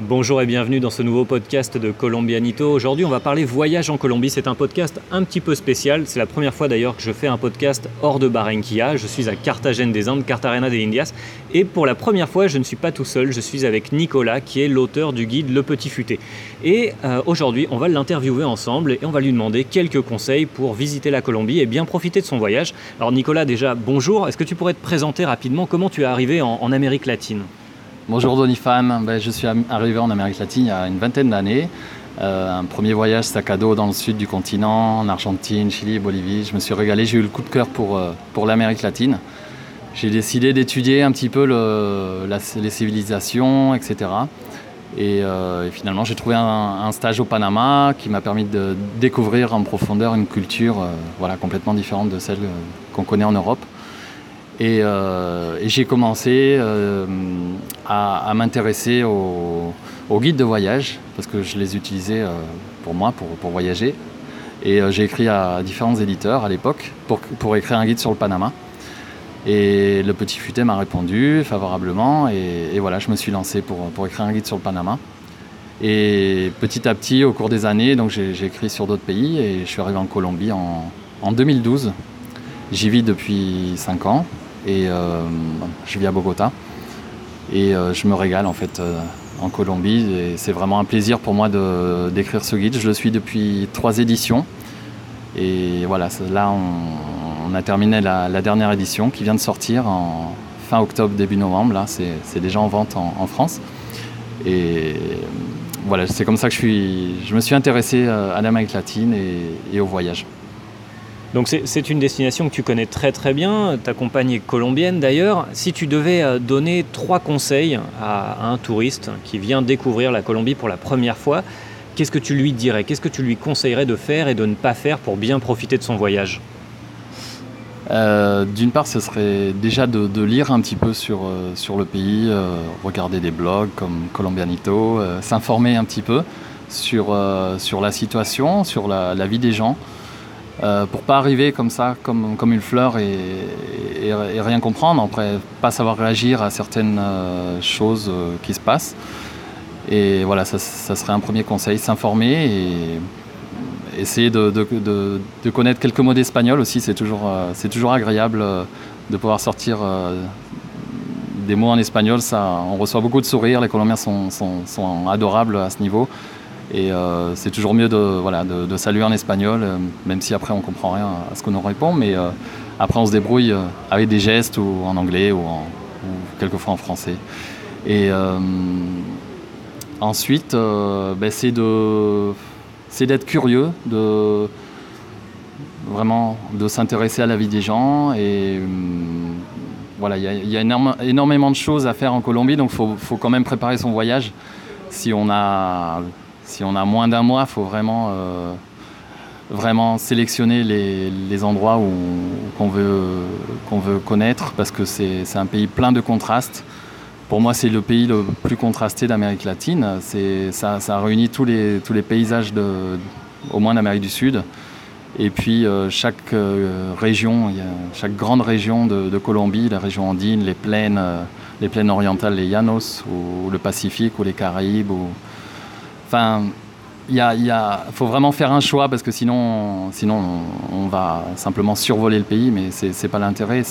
Bonjour et bienvenue dans ce nouveau podcast de Colombianito. Aujourd'hui, on va parler voyage en Colombie. C'est un podcast un petit peu spécial. C'est la première fois d'ailleurs que je fais un podcast hors de Barranquilla. Je suis à Cartagena des Andes, Cartagena de Indias. Et pour la première fois, je ne suis pas tout seul. Je suis avec Nicolas, qui est l'auteur du guide Le Petit Futé. Et euh, aujourd'hui, on va l'interviewer ensemble et on va lui demander quelques conseils pour visiter la Colombie et bien profiter de son voyage. Alors Nicolas, déjà, bonjour. Est-ce que tu pourrais te présenter rapidement? Comment tu es arrivé en Amérique latine? Bonjour Donifan, ben, je suis arrivé en Amérique latine il y a une vingtaine d'années. Euh, un premier voyage sac à dos dans le sud du continent, en Argentine, Chili, Bolivie. Je me suis régalé, j'ai eu le coup de cœur pour, euh, pour l'Amérique latine. J'ai décidé d'étudier un petit peu les civilisations, etc. Euh, et, finalement, j'ai trouvé un, stage au Panama qui m'a permis de découvrir en profondeur une culture voilà, complètement différente de celle qu'on connaît en Europe. Et, j'ai commencé à, m'intéresser aux, guides de voyage, parce que je les utilisais euh, pour moi, pour, voyager. Et euh, j'ai écrit à différents éditeurs à l'époque pour, pour, écrire un guide sur le Panama. Et le petit futé m'a répondu favorablement. Et, voilà, je me suis lancé pour, pour, écrire un guide sur le Panama. Et petit à petit, au cours des années, j'ai écrit sur d'autres pays et je suis arrivé en Colombie en, en 2012. J'y vis depuis 5 ans et euh, je vis à Bogota. Et euh, je me régale en fait euh, en Colombie. C'est vraiment un plaisir pour moi d'écrire ce guide. Je le suis depuis trois éditions. Et voilà, là on, a terminé la, dernière édition qui vient de sortir en fin octobre, début novembre. Là, c'est déjà en vente en, France. Et voilà, c'est comme ça que je, suis, je me suis intéressé euh, à l'Amérique latine et au voyage. Donc c'est une destination que tu connais très très bien, ta compagne est colombienne d'ailleurs. Si tu devais euh, donner trois conseils à un touriste qui vient découvrir la Colombie pour la première fois, qu'est-ce que tu lui dirais? Qu'est-ce que tu lui conseillerais de faire et de ne pas faire pour bien profiter de son voyage? Euh, D'une part, ce serait déjà de, lire un petit peu sur, euh, sur le pays, regarder des blogs comme Colombianito, s'informer un petit peu sur, sur la situation, sur la vie des gens. Euh, pour pas arriver comme ça, comme, une fleur et, rien comprendre, après pas savoir réagir à certaines euh, choses euh, qui se passent. Et voilà, ça, serait un premier conseil, s'informer et essayer de, connaître quelques mots d'espagnol aussi, c'est toujours, toujours agréable de pouvoir sortir des mots en espagnol, ça, on reçoit beaucoup de sourires, les Colombiens sont adorables à ce niveau. Et euh, c'est toujours mieux de, voilà, de, saluer en espagnol, euh, même si après on comprend rien à ce qu'on nous répond. Mais euh, après on se débrouille avec des gestes ou en anglais ou, quelquefois en français. Et ensuite, ben, c'est d'être curieux, de vraiment de s'intéresser à la vie des gens. Et voilà, il y a, énormément de choses à faire en Colombie, donc il faut, faut, quand même préparer son voyage. Si on a si on a moins d'un mois, il faut vraiment, euh, vraiment sélectionner les, endroits qu'on veut, veut connaître parce que c'est un pays plein de contrastes. Pour moi, c'est le pays le plus contrasté d'Amérique latine. Ça, ça réunit tous les, tous les paysages, de, au moins d'Amérique du Sud. Et puis euh, chaque euh, région, chaque grande région de, Colombie, la région andine, les plaines, les plaines orientales, les Llanos, ou, le Pacifique, ou les Caraïbes, ou, Enfin, il faut vraiment faire un choix parce que sinon, sinon on, va simplement survoler le pays, mais ce n'est pas l'intérêt.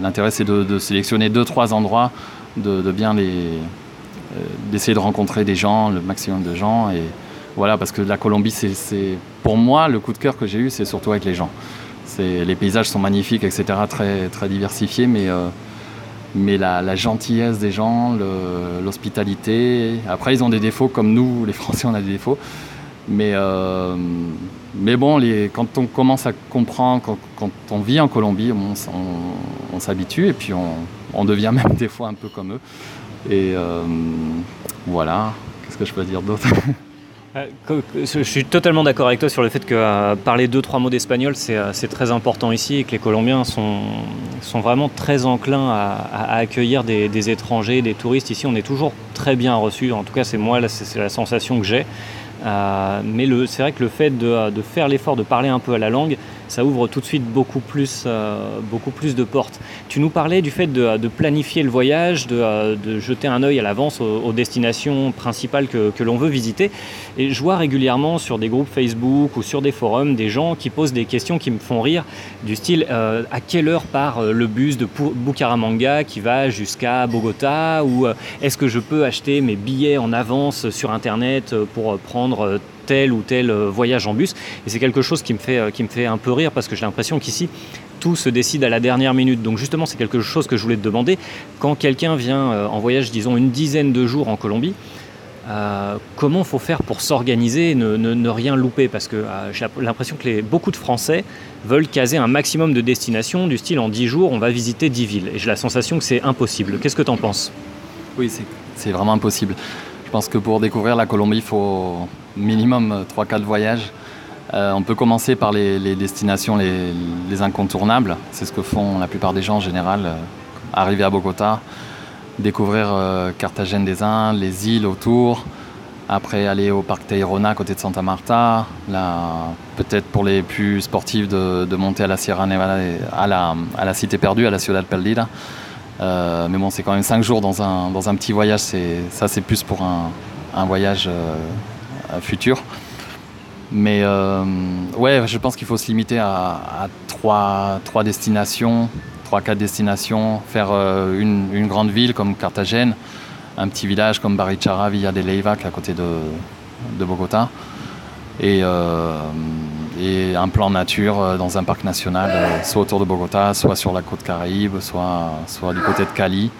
l'intérêt, c'est de, sélectionner deux, trois endroits, de, bien les, euh, d'essayer de rencontrer des gens, le maximum de gens, et voilà, parce que la Colombie, c'est, pour moi le coup de cœur que j'ai eu, c'est surtout avec les gens. les paysages sont magnifiques, etc., très, très diversifiés, mais euh, mais la, gentillesse des gens, l'hospitalité. Après, ils ont des défauts comme nous, les Français, on a des défauts. Mais, euh, bon, quand on commence à comprendre, quand, on vit en Colombie, on, s'habitue et puis on, devient même des fois un peu comme eux. Et euh, voilà, qu'est-ce que je peux dire d'autre? je suis totalement d'accord avec toi sur le fait que euh, parler deux, trois mots d'espagnol, euh, c'est très important ici et que les Colombiens sont, sont vraiment très enclins à, accueillir des, étrangers, des touristes. Ici, on est toujours très bien reçus. En tout cas, c'est moi, c'est la sensation que j'ai. Mais c'est vrai que le fait de faire l'effort de parler un peu à la langue, ça ouvre tout de suite beaucoup plus, euh, beaucoup plus de portes. Tu nous parlais du fait de, planifier le voyage, de, euh, jeter un œil à l'avance aux, destinations principales que, l'on veut visiter. Et je vois régulièrement sur des groupes Facebook ou sur des forums des gens qui posent des questions qui me font rire, du style euh, à quelle heure part le bus de Bucaramanga qui va jusqu'à Bogota ou est-ce que je peux acheter mes billets en avance sur Internet pour prendre tel ou tel euh, voyage en bus. Et c'est quelque chose qui me, fait, euh, qui me fait un peu rire parce que j'ai l'impression qu'ici, tout se décide à la dernière minute. Donc justement, c'est quelque chose que je voulais te demander. Quand quelqu'un vient euh, en voyage, disons, une dizaine de jours en Colombie, comment faut faire pour s'organiser et ne, rien louper? Parce que j'ai l'impression que beaucoup de Français veulent caser un maximum de destinations, du style en 10 jours, on va visiter 10 villes. Et j'ai la sensation que c'est impossible. Qu'est-ce que tu en penses? Oui, c'est vraiment impossible. Je pense que pour découvrir la Colombie, il faut, minimum 3-4 euh, voyages. Euh, on peut commencer par les, destinations les, incontournables. C'est ce que font la plupart des gens en général. Euh, arriver à Bogota, découvrir Carthagène des Indes, les îles autour. Après aller au parc Tayrona à côté de Santa Marta. Peut-être pour les plus sportifs de, monter à la Sierra Nevada, à la, à la cité perdue, à la Ciudad Perdida. mais bon, c'est quand même 5 jours dans un, dans un petit voyage. Ça, c'est plus pour un, un voyage futur. Mais euh, ouais, je pense qu'il faut se limiter à, trois, destinations, trois, quatre destinations, faire euh, une, grande ville comme Carthagène, un petit village comme Barichara, Villa de Leyva, à côté de, Bogota, et, euh, et, un plan nature dans un parc national, soit autour de Bogota, soit sur la côte caraïbe, soit, du côté de Cali,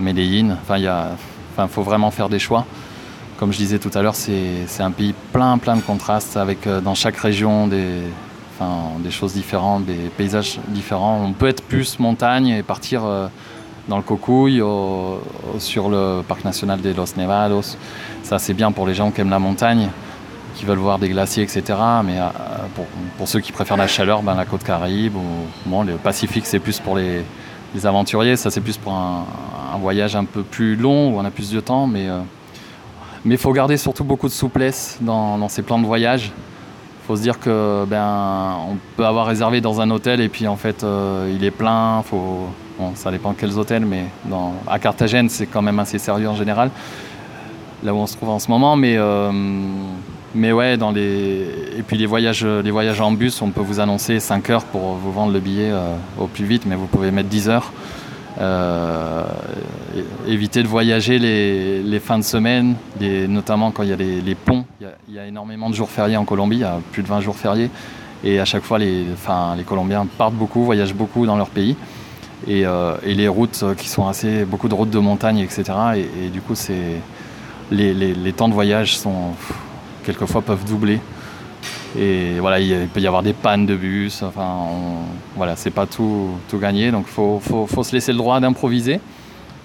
Medellin. Enfin, il faut vraiment faire des choix comme je disais tout à l'heure, c'est un pays plein, plein de contrastes avec euh, dans chaque région des, choses différentes, des paysages différents. On peut être plus montagne et partir euh, dans le Cocuy sur le parc national des Los Nevados. Ça, c'est bien pour les gens qui aiment la montagne, qui veulent voir des glaciers, etc. Mais euh, pour, ceux qui préfèrent la chaleur, ben, la côte Caraïbe ou le Pacifique, c'est plus pour les, aventuriers. Ça, c'est plus pour un, voyage un peu plus long où on a plus de temps. Mais mais il faut garder surtout beaucoup de souplesse dans, ces plans de voyage. Il faut se dire que ben on peut avoir réservé dans un hôtel et puis en fait euh, il est plein. Faut, bon, ça dépend quels hôtels, mais à Carthagène c'est quand même assez sérieux en général, là où on se trouve en ce moment. Mais euh, mais ouais, dans les et puis les voyages, les voyages en bus, on peut vous annoncer 5 heures pour vous vendre le billet euh, au plus vite, mais vous pouvez mettre 10 heures. Euh, éviter de voyager les, fins de semaine, notamment quand il y a les, ponts. Il y, a, énormément de jours fériés en Colombie, il y a plus de 20 jours fériés. Et à chaque fois, les, Colombiens partent beaucoup, voyagent beaucoup dans leur pays. Et, euh, les routes qui sont assez, beaucoup de routes de montagne, etc. Et, du coup, les, temps de voyage sont, quelquefois peuvent doubler. Et voilà, il peut y avoir des pannes de bus. Enfin, voilà, c'est pas tout, tout gagné. Donc, faut, faut, faut, se laisser le droit d'improviser.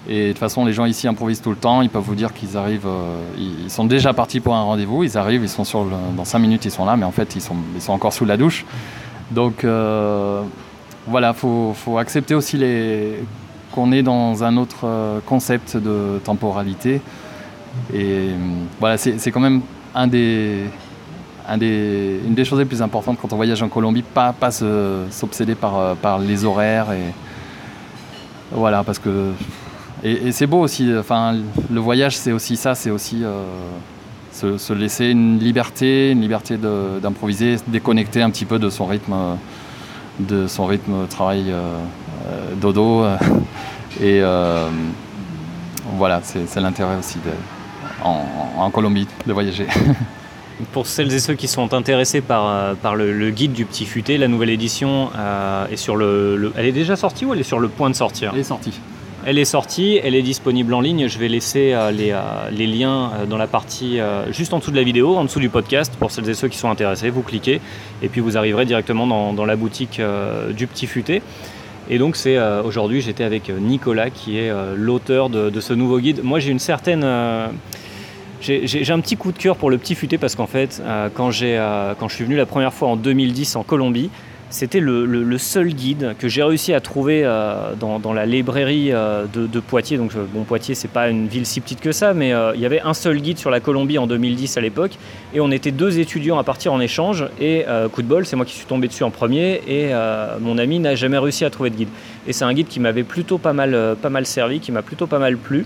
Et de toute façon, les gens ici improvisent tout le temps. Ils peuvent vous dire qu'ils arrivent, euh, ils sont déjà partis pour un rendez-vous. Ils arrivent, ils sont sur dans 5 minutes, ils sont là, mais en fait, ils sont, ils sont encore sous la douche. Donc, euh, voilà, il faut, faut, accepter aussi les... qu'on est dans un autre euh, concept de temporalité. Et voilà, c'est quand même un des, une des choses les plus importantes quand on voyage en Colombie, pas, pas s'obséder par, euh, par les horaires. Et, voilà, parce que. Et, c'est beau aussi, enfin, le voyage c'est aussi ça, c'est aussi euh, se, laisser une liberté, une liberté d'improviser, déconnecter un petit peu de son rythme, de son rythme travail euh, dodo. et voilà, c'est l'intérêt aussi en Colombie de voyager. Pour celles et ceux qui sont intéressés par, euh, par le, guide du petit futé, la nouvelle édition euh, est sur le, Elle est déjà sortie ou elle est sur le point de sortir? Elle est sortie. Elle est sortie, elle est disponible en ligne. Je vais laisser euh, les, les, liens dans la partie juste en dessous de la vidéo, en dessous du podcast, pour celles et ceux qui sont intéressés. Vous cliquez et puis vous arriverez directement dans, dans la boutique du petit futé. Et donc c'est aujourd'hui j'étais avec Nicolas qui est l'auteur de, de, ce nouveau guide. Moi j'ai une certaine j'ai un petit coup de cœur pour le petit futé parce qu'en fait, euh, quand, euh, quand je suis venu la première fois en 2010 en Colombie, C'était le, seul guide que j'ai réussi à trouver euh, dans, la librairie de, Poitiers. Donc, bon, Poitiers, c'est pas une ville si petite que ça, mais il y avait un seul guide sur la Colombie en 2010 à l'époque. Et on était deux étudiants à partir en échange. Et coup de bol, c'est moi qui suis tombé dessus en premier. Et mon ami n'a jamais réussi à trouver de guide. Et c'est un guide qui m'avait plutôt pas mal, pas mal servi, qui m'a plutôt pas mal plu.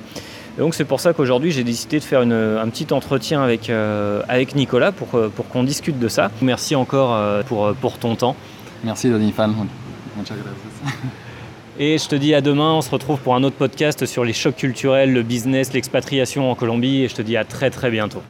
Et donc c'est pour ça qu'aujourd'hui j'ai décidé de faire un petit entretien avec, euh, avec Nicolas pour, euh, pour qu'on discute de ça. Merci encore euh, pour, pour ton temps. Merci Donifan. Et je te dis à demain, on se retrouve pour un autre podcast sur les chocs culturels, le business, l'expatriation en Colombie et je te dis à très très bientôt.